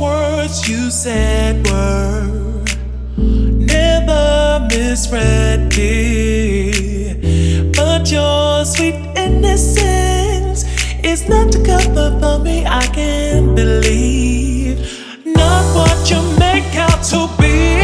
words you said were never misread me. But your sweet innocence is not to cover for me. I can't believe not what you make out to be.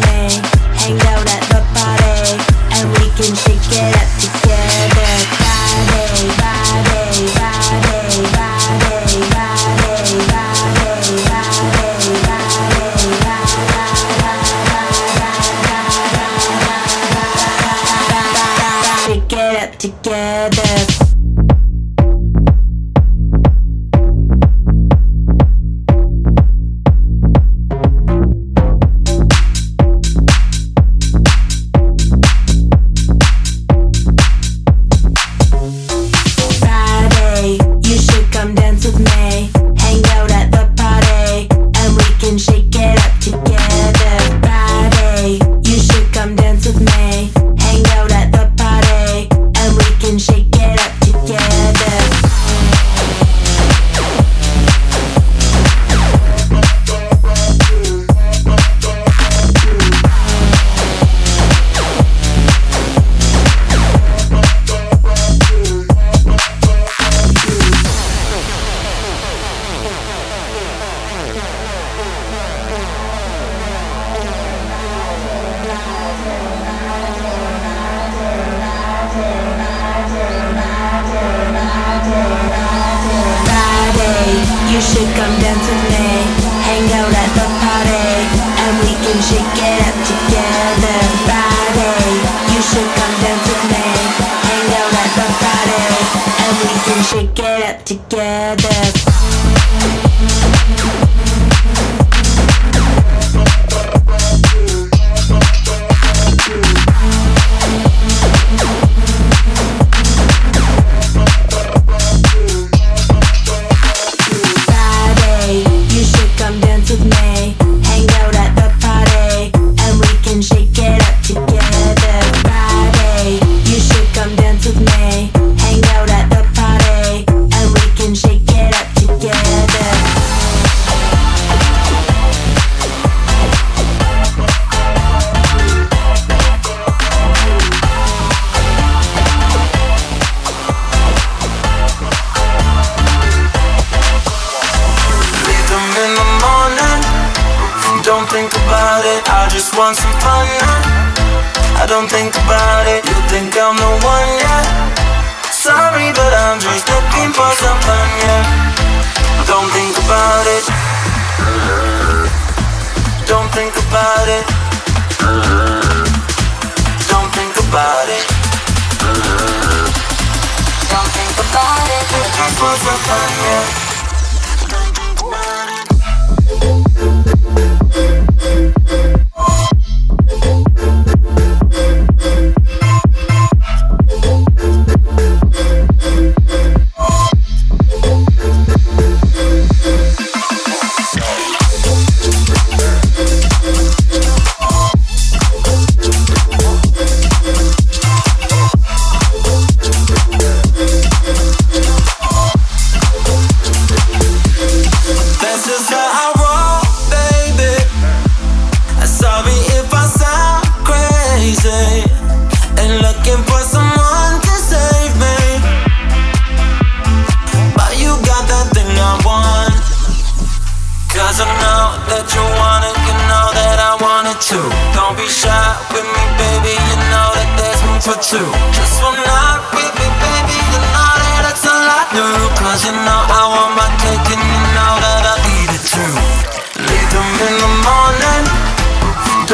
Think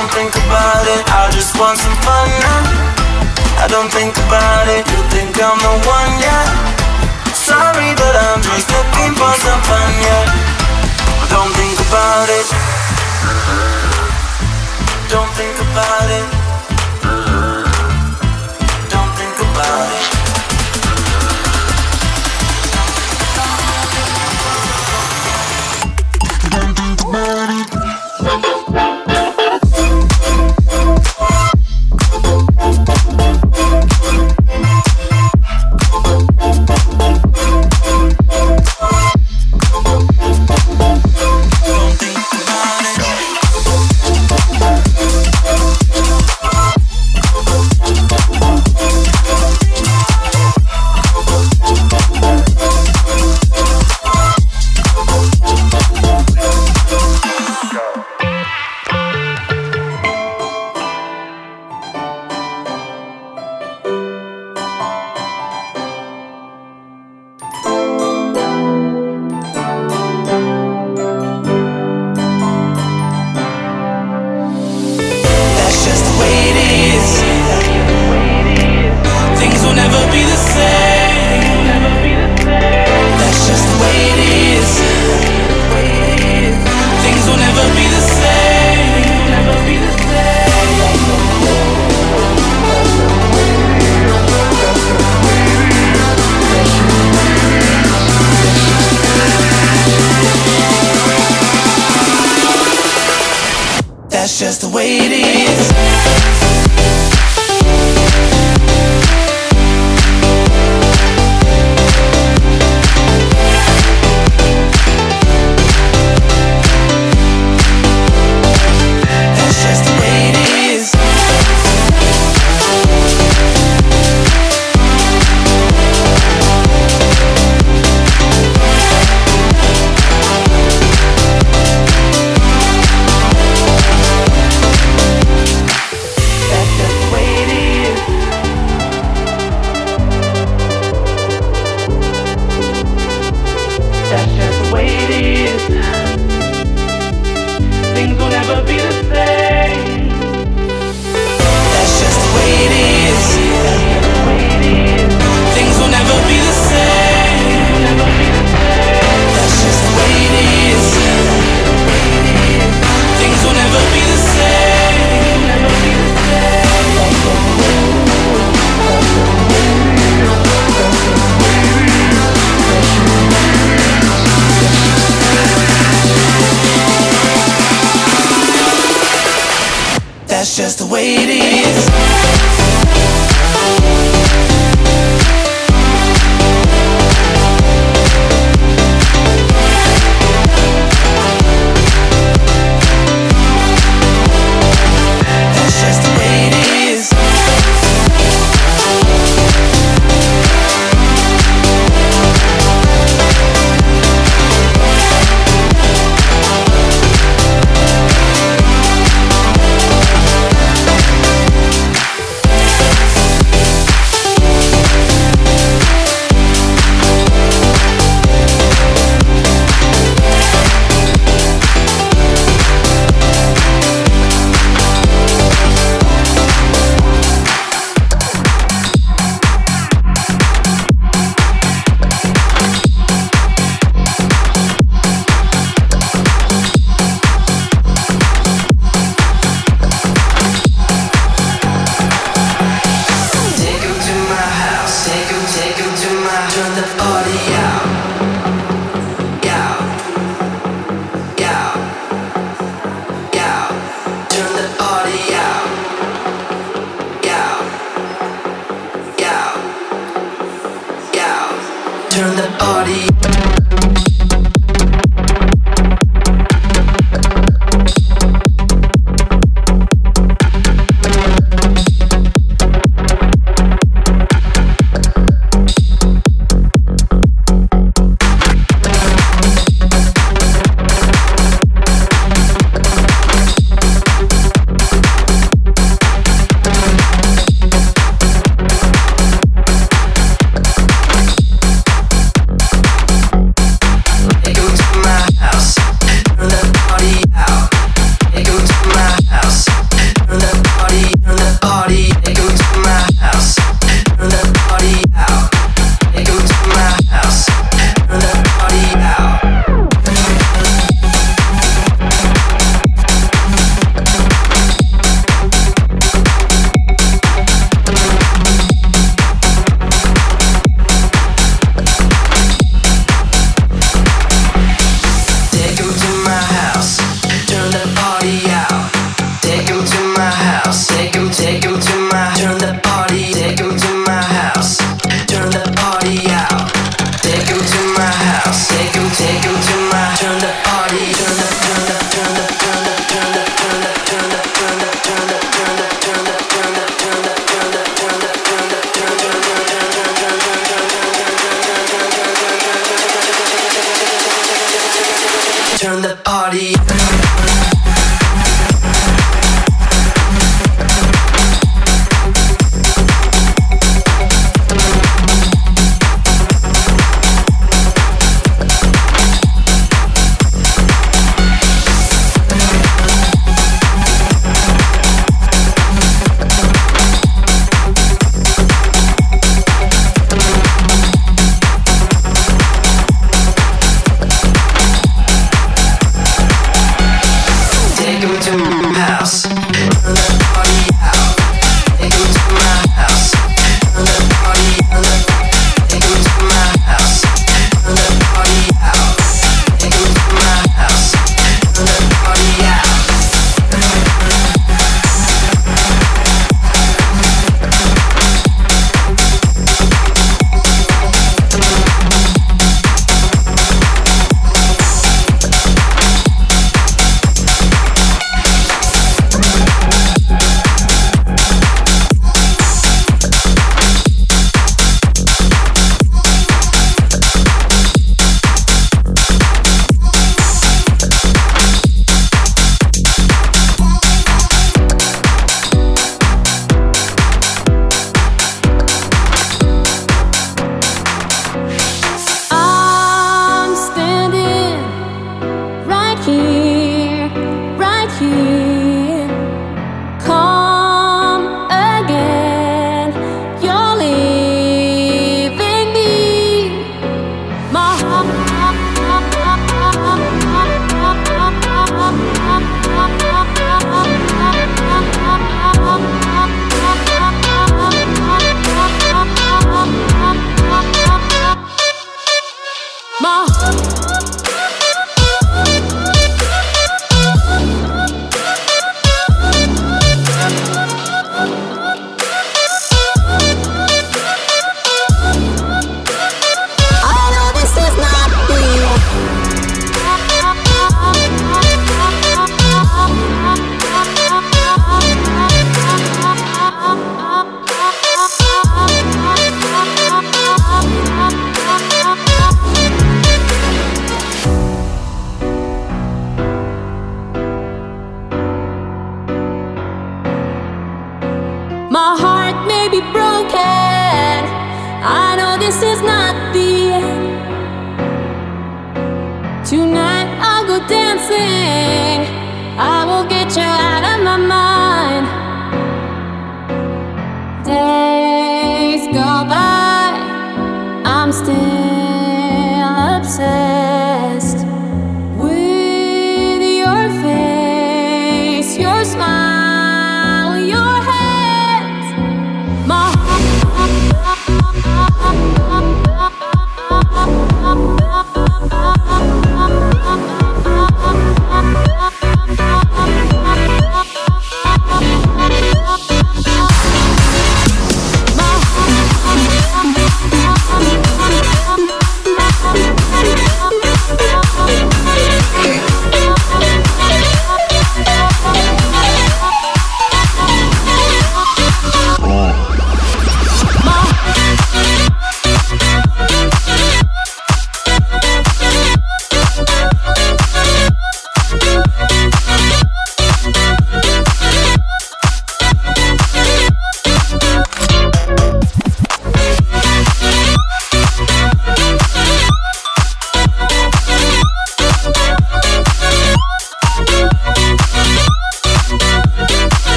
don't think about it. I just want some fun now. I don't think about it. You think I'm the one, yeah? Sorry, but I'm just looking for some fun, yeah. Don't think about it. Don't think about it.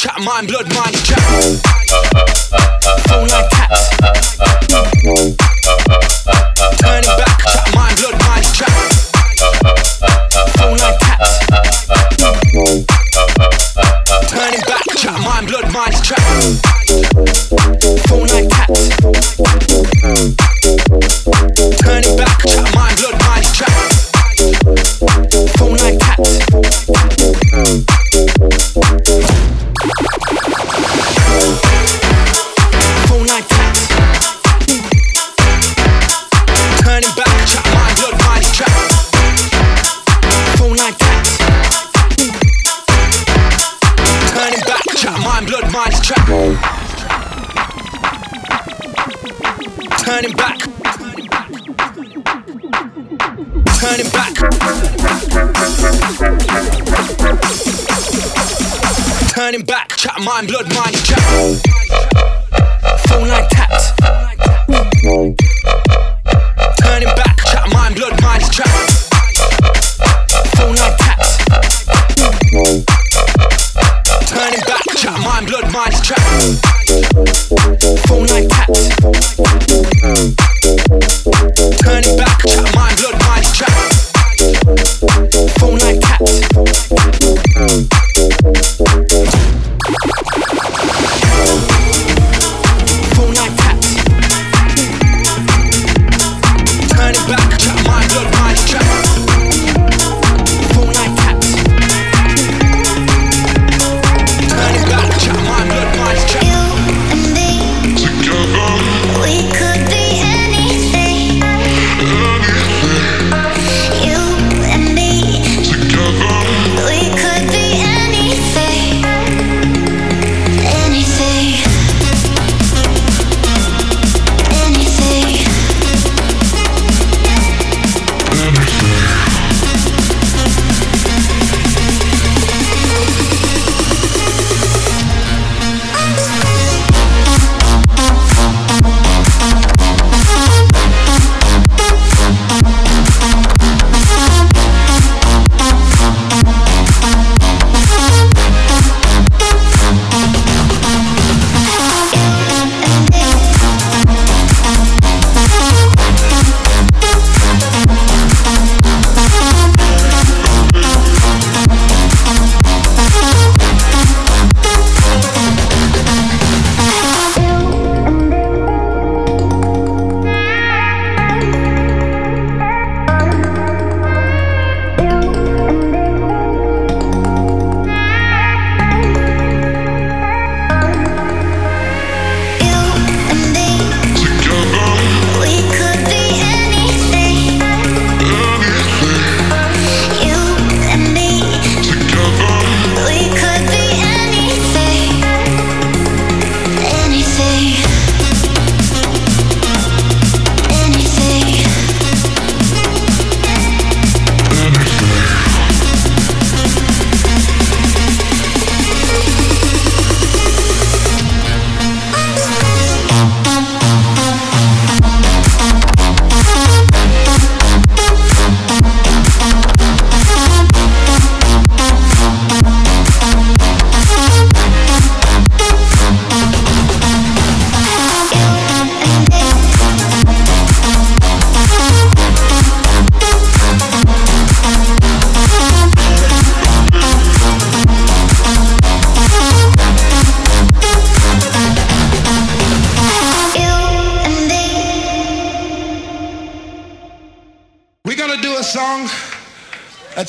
Chat mine, blood mind chat. Chat mine, blood mind chat.